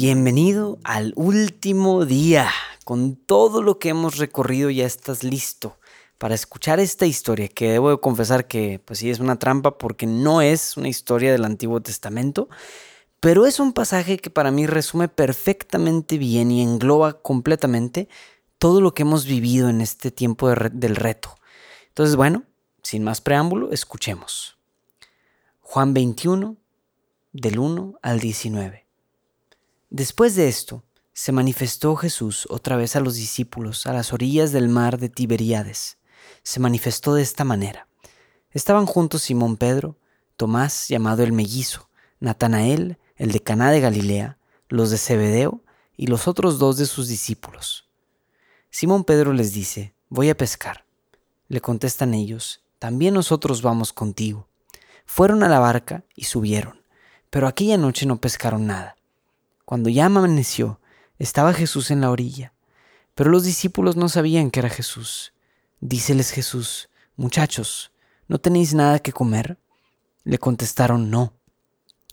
Bienvenido al último día. Con todo lo que hemos recorrido ya estás listo para escuchar esta historia que debo de confesar que pues sí es una trampa porque no es una historia del Antiguo Testamento, pero es un pasaje que para mí resume perfectamente bien y engloba completamente todo lo que hemos vivido en este tiempo del reto. Entonces, bueno, sin más preámbulo, escuchemos. Juan 21, del 1 al 19. Después de esto, se manifestó Jesús otra vez a los discípulos a las orillas del mar de Tiberíades. Se manifestó de esta manera. Estaban juntos Simón Pedro, Tomás llamado el mellizo, Natanael, el de Caná de Galilea, los de Zebedeo y los otros dos de sus discípulos. Simón Pedro les dice, voy a pescar. Le contestan ellos, también nosotros vamos contigo. Fueron a la barca y subieron, pero aquella noche no pescaron nada. Cuando ya amaneció, estaba Jesús en la orilla, pero los discípulos no sabían que era Jesús. Díceles Jesús, muchachos, ¿no tenéis nada que comer? Le contestaron, no.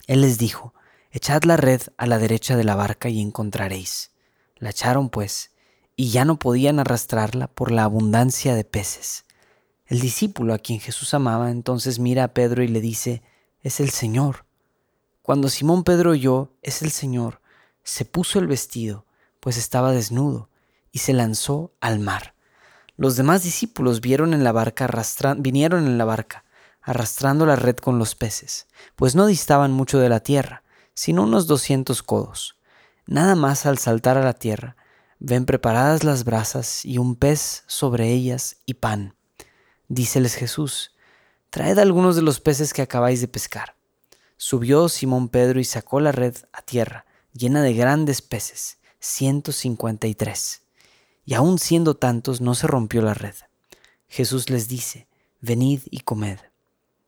Él les dijo, echad la red a la derecha de la barca y encontraréis. La echaron pues, y ya no podían arrastrarla por la abundancia de peces. El discípulo a quien Jesús amaba entonces mira a Pedro y le dice, es el Señor. Cuando Simón Pedro oyó, es el Señor, se puso el vestido, pues estaba desnudo, y se lanzó al mar. Los demás discípulos vieron en la barca vinieron en la barca, arrastrando la red con los peces, pues no distaban mucho de la tierra, sino unos doscientos codos. Nada más al saltar a la tierra, ven preparadas las brasas y un pez sobre ellas y pan. Díceles Jesús, traed algunos de los peces que acabáis de pescar. Subió Simón Pedro y sacó la red a tierra, llena de grandes peces, 153. Y aun siendo tantos, no se rompió la red. Jesús les dice, venid y comed.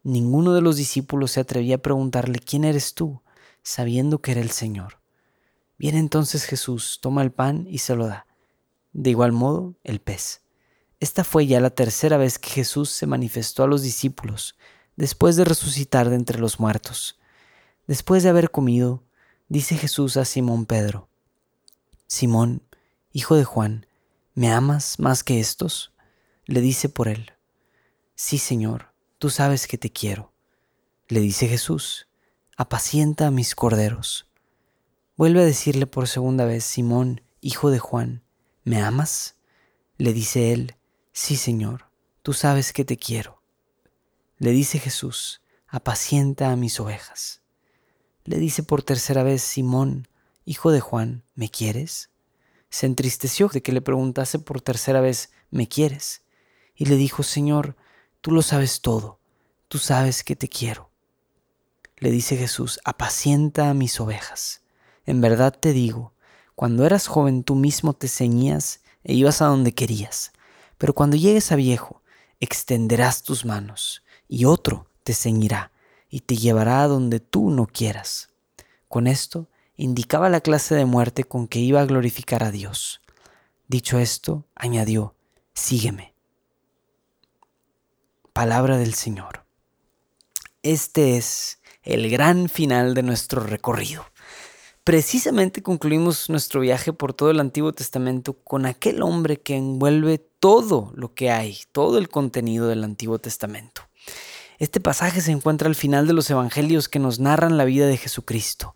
Ninguno de los discípulos se atrevía a preguntarle, ¿quién eres tú? sabiendo que era el Señor. Viene entonces Jesús, toma el pan y se lo da. De igual modo, el pez. Esta fue ya la tercera vez que Jesús se manifestó a los discípulos, después de resucitar de entre los muertos. Después de haber comido, dice Jesús a Simón Pedro, Simón, hijo de Juan, ¿me amas más que estos? Le dice por él, Sí, Señor, tú sabes que te quiero. Le dice Jesús, apacienta a mis corderos. Vuelve a decirle por segunda vez, Simón, hijo de Juan, ¿me amas? Le dice él, Sí, Señor, tú sabes que te quiero. Le dice Jesús, apacienta a mis ovejas le dice por tercera vez, Simón, hijo de Juan, ¿me quieres? Se entristeció de que le preguntase por tercera vez, ¿me quieres? Y le dijo, Señor, tú lo sabes todo, tú sabes que te quiero. Le dice Jesús, apacienta a mis ovejas. En verdad te digo, cuando eras joven tú mismo te ceñías e ibas a donde querías, pero cuando llegues a viejo, extenderás tus manos, y otro te ceñirá y te llevará a donde tú no quieras. Con esto indicaba la clase de muerte con que iba a glorificar a Dios. Dicho esto, añadió, sígueme. Palabra del Señor. Este es el gran final de nuestro recorrido. Precisamente concluimos nuestro viaje por todo el Antiguo Testamento con aquel hombre que envuelve todo lo que hay, todo el contenido del Antiguo Testamento. Este pasaje se encuentra al final de los evangelios que nos narran la vida de Jesucristo.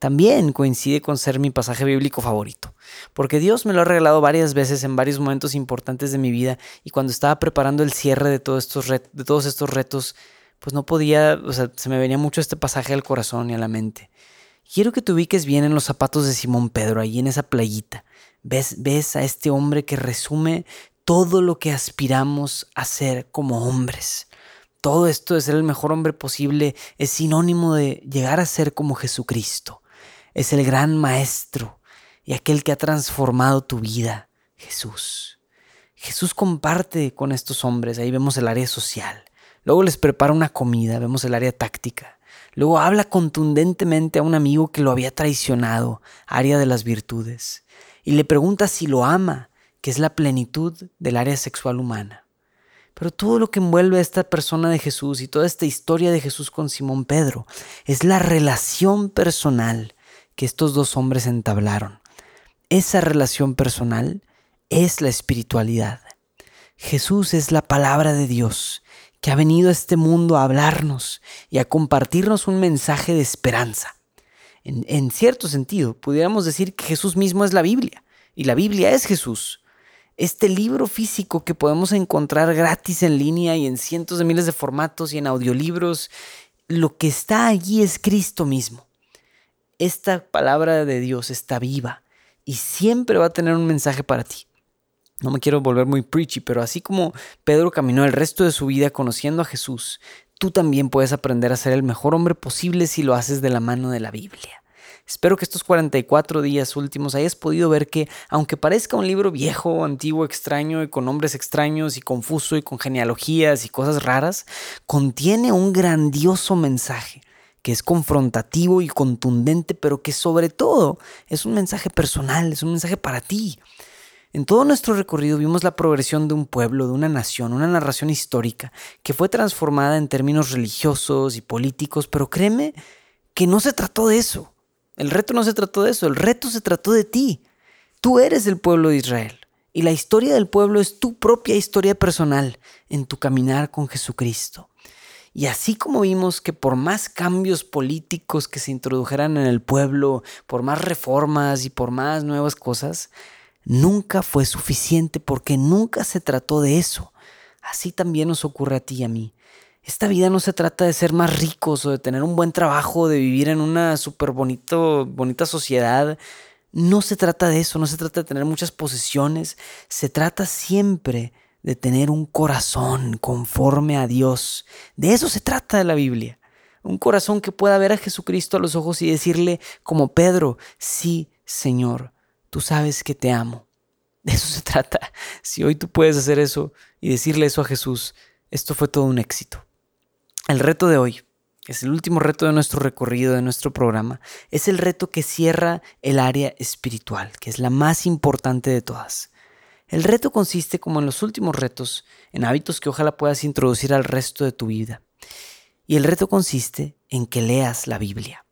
También coincide con ser mi pasaje bíblico favorito, porque Dios me lo ha regalado varias veces en varios momentos importantes de mi vida y cuando estaba preparando el cierre de todos estos, de todos estos retos, pues no podía, o sea, se me venía mucho este pasaje al corazón y a la mente. Quiero que te ubiques bien en los zapatos de Simón Pedro, ahí en esa playita. Ves, ves a este hombre que resume todo lo que aspiramos a ser como hombres. Todo esto de ser el mejor hombre posible es sinónimo de llegar a ser como Jesucristo. Es el gran maestro y aquel que ha transformado tu vida, Jesús. Jesús comparte con estos hombres, ahí vemos el área social. Luego les prepara una comida, vemos el área táctica. Luego habla contundentemente a un amigo que lo había traicionado, área de las virtudes, y le pregunta si lo ama, que es la plenitud del área sexual humana. Pero todo lo que envuelve a esta persona de Jesús y toda esta historia de Jesús con Simón Pedro es la relación personal que estos dos hombres entablaron. Esa relación personal es la espiritualidad. Jesús es la palabra de Dios que ha venido a este mundo a hablarnos y a compartirnos un mensaje de esperanza. En, cierto sentido, pudiéramos decir que Jesús mismo es la Biblia y la Biblia es Jesús. Este libro físico que podemos encontrar gratis en línea y en cientos de miles de formatos y en audiolibros, lo que está allí es Cristo mismo. Esta palabra de Dios está viva y siempre va a tener un mensaje para ti no me quiero volver muy preachy, pero así como Pedro caminó el resto de su vida conociendo a Jesús, tú también puedes aprender a ser el mejor hombre posible si lo haces de la mano de la Biblia. Espero que estos 44 días últimos hayas podido ver que, aunque parezca un libro viejo, antiguo, extraño y con nombres extraños y confuso y con genealogías y cosas raras, contiene un grandioso mensaje que es confrontativo y contundente, pero que sobre todo es un mensaje personal, es un mensaje para ti. En todo nuestro recorrido vimos la progresión de un pueblo, de una nación, una narración histórica que fue transformada en términos religiosos y políticos, pero créeme que no se trató de eso. El reto no se trató de eso, el reto se trató de ti. Tú eres el pueblo de Israel y la historia del pueblo es tu propia historia personal en tu caminar con Jesucristo. Y así como vimos que por más cambios políticos que se introdujeran en el pueblo, por más reformas y por más nuevas cosas, nunca fue suficiente porque nunca se trató de eso. Así también nos ocurre a ti y a mí. Esta vida no se trata de ser más ricos o de tener un buen trabajo, de vivir en una súper bonita sociedad. No se trata de eso, no se trata de tener muchas posesiones, se trata siempre de tener un corazón conforme a Dios. De eso se trata de la Biblia. Un corazón que pueda ver a Jesucristo a los ojos y decirle como Pedro, sí, Señor, tú sabes que te amo. De eso se trata. Si hoy tú puedes hacer eso y decirle eso a Jesús, esto fue todo un éxito. El reto de hoy es el último reto de nuestro recorrido, de nuestro programa. Es el reto que cierra el área espiritual, que es la más importante de todas. El reto consiste, como en los últimos retos, en hábitos que ojalá puedas introducir al resto de tu vida. Y el reto consiste en que leas la Biblia.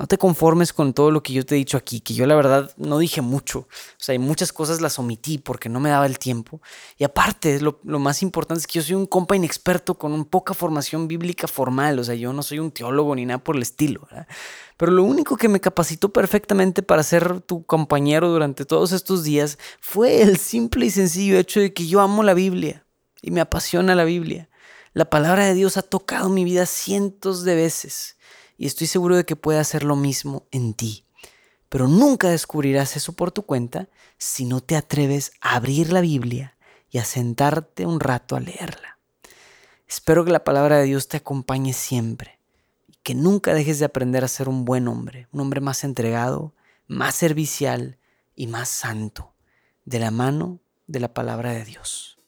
No te conformes con todo lo que yo te he dicho aquí, que yo la verdad no dije mucho. O sea, hay muchas cosas las omití porque no me daba el tiempo. Y aparte, lo, más importante es que yo soy un compa inexperto con un poca formación bíblica formal. O sea, yo no soy un teólogo ni nada por el estilo. Pero lo único que me capacitó perfectamente para ser tu compañero durante todos estos días fue el simple y sencillo hecho de que yo amo la Biblia y me apasiona la Biblia. La palabra de Dios ha tocado mi vida cientos de veces y estoy seguro de que puede hacer lo mismo en ti. Pero nunca descubrirás eso por tu cuenta si no te atreves a abrir la Biblia y a sentarte un rato a leerla. Espero que la palabra de Dios te acompañe siempre y que nunca dejes de aprender a ser un buen hombre, un hombre más entregado, más servicial y más santo, de la mano de la palabra de Dios.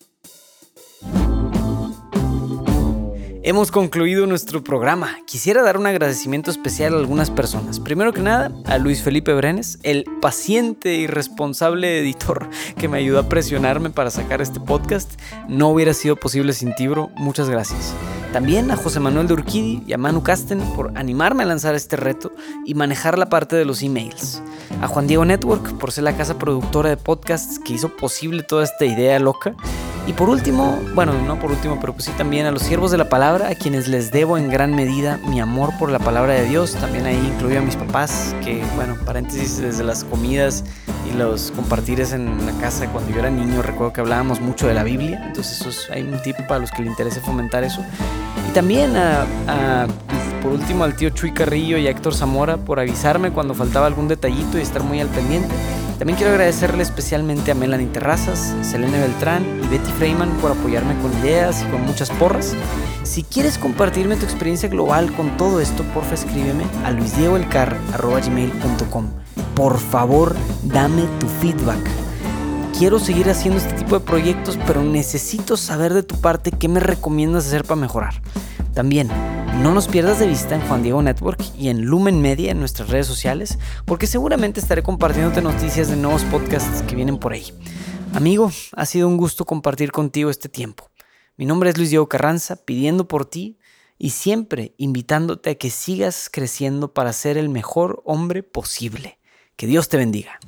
Hemos concluido nuestro programa. Quisiera dar un agradecimiento especial a algunas personas. Primero que nada, a Luis Felipe Brenes, el paciente y responsable editor que me ayudó a presionarme para sacar este podcast. No hubiera sido posible sin Tibro. Muchas gracias. También a José Manuel de Urquidi y a Manu Casten por animarme a lanzar este reto y manejar la parte de los emails. A Juan Diego Network por ser la casa productora de podcasts que hizo posible toda esta idea loca. Y por último, bueno, no por último, pero pues sí también a los siervos de la palabra, a quienes les debo en gran medida mi amor por la palabra de Dios. También ahí incluyo a mis papás, que bueno, paréntesis, desde las comidas y los compartires en la casa cuando yo era niño, recuerdo que hablábamos mucho de la Biblia. Entonces eso es, hay un tip para los que les interese fomentar eso. Y también a, por último al tío Chuy Carrillo y a Héctor Zamora por avisarme cuando faltaba algún detallito y estar muy al pendiente. También quiero agradecerle especialmente a Melanie Terrazas, Selene Beltrán y Betty Freeman por apoyarme con ideas y con muchas porras. Si quieres compartirme tu experiencia global con todo esto, porfa escríbeme a luisdiegoelcar.gmail.com. Por favor, dame tu feedback. Quiero seguir haciendo este tipo de proyectos, pero necesito saber de tu parte qué me recomiendas hacer para mejorar. También, no nos pierdas de vista en Juan Diego Network y en Lumen Media en nuestras redes sociales, porque seguramente estaré compartiéndote noticias de nuevos podcasts que vienen por ahí. Amigo, ha sido un gusto compartir contigo este tiempo. Mi nombre es Luis Diego Carranza, pidiendo por ti y siempre invitándote a que sigas creciendo para ser el mejor hombre posible. Que Dios te bendiga.